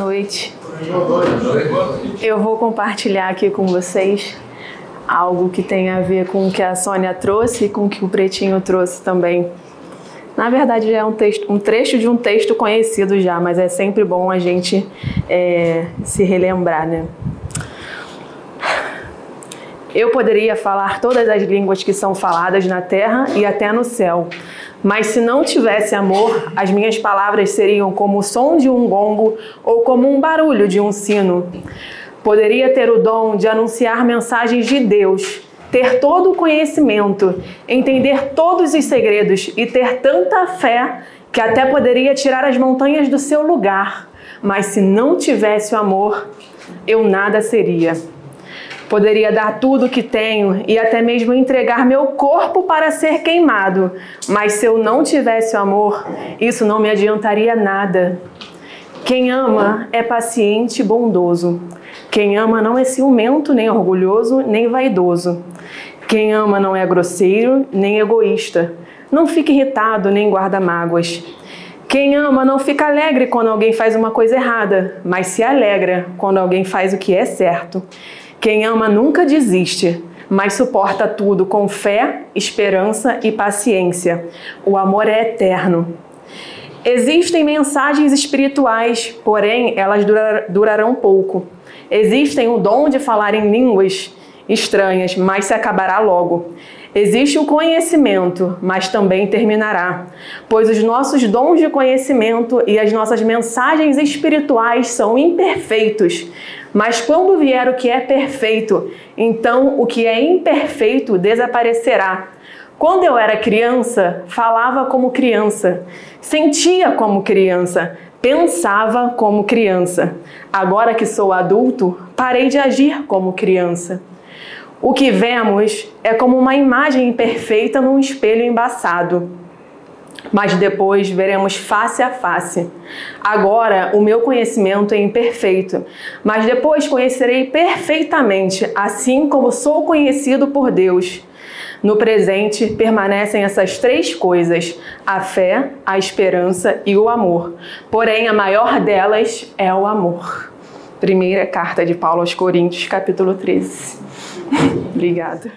Noite. Eu vou compartilhar aqui com vocês algo que tem a ver com o que a Sônia trouxe e com o que o Pretinho trouxe também. Na verdade, é um, texto, um trecho de um texto conhecido já, mas é sempre bom a gente é, se relembrar, né? Eu poderia falar todas as línguas que são faladas na terra e até no céu, mas se não tivesse amor, as minhas palavras seriam como o som de um gongo ou como um barulho de um sino. Poderia ter o dom de anunciar mensagens de Deus, ter todo o conhecimento, entender todos os segredos e ter tanta fé que até poderia tirar as montanhas do seu lugar. Mas se não tivesse o amor, eu nada seria. Poderia dar tudo o que tenho e até mesmo entregar meu corpo para ser queimado, mas se eu não tivesse o amor, isso não me adiantaria nada. Quem ama é paciente e bondoso. Quem ama não é ciumento, nem orgulhoso, nem vaidoso. Quem ama não é grosseiro, nem egoísta. Não fica irritado, nem guarda mágoas. Quem ama não fica alegre quando alguém faz uma coisa errada, mas se alegra quando alguém faz o que é certo. Quem ama nunca desiste, mas suporta tudo com fé, esperança e paciência. O amor é eterno. Existem mensagens espirituais, porém elas durar, durarão pouco. Existem o dom de falar em línguas estranhas, mas se acabará logo. Existe o conhecimento, mas também terminará, pois os nossos dons de conhecimento e as nossas mensagens espirituais são imperfeitos. Mas quando vier o que é perfeito, então o que é imperfeito desaparecerá. Quando eu era criança, falava como criança, sentia como criança, pensava como criança. Agora que sou adulto, parei de agir como criança. O que vemos é como uma imagem imperfeita num espelho embaçado. Mas depois veremos face a face. Agora o meu conhecimento é imperfeito, mas depois conhecerei perfeitamente, assim como sou conhecido por Deus. No presente permanecem essas três coisas: a fé, a esperança e o amor. Porém, a maior delas é o amor. Primeira carta de Paulo aos Coríntios, capítulo 13. Obrigada.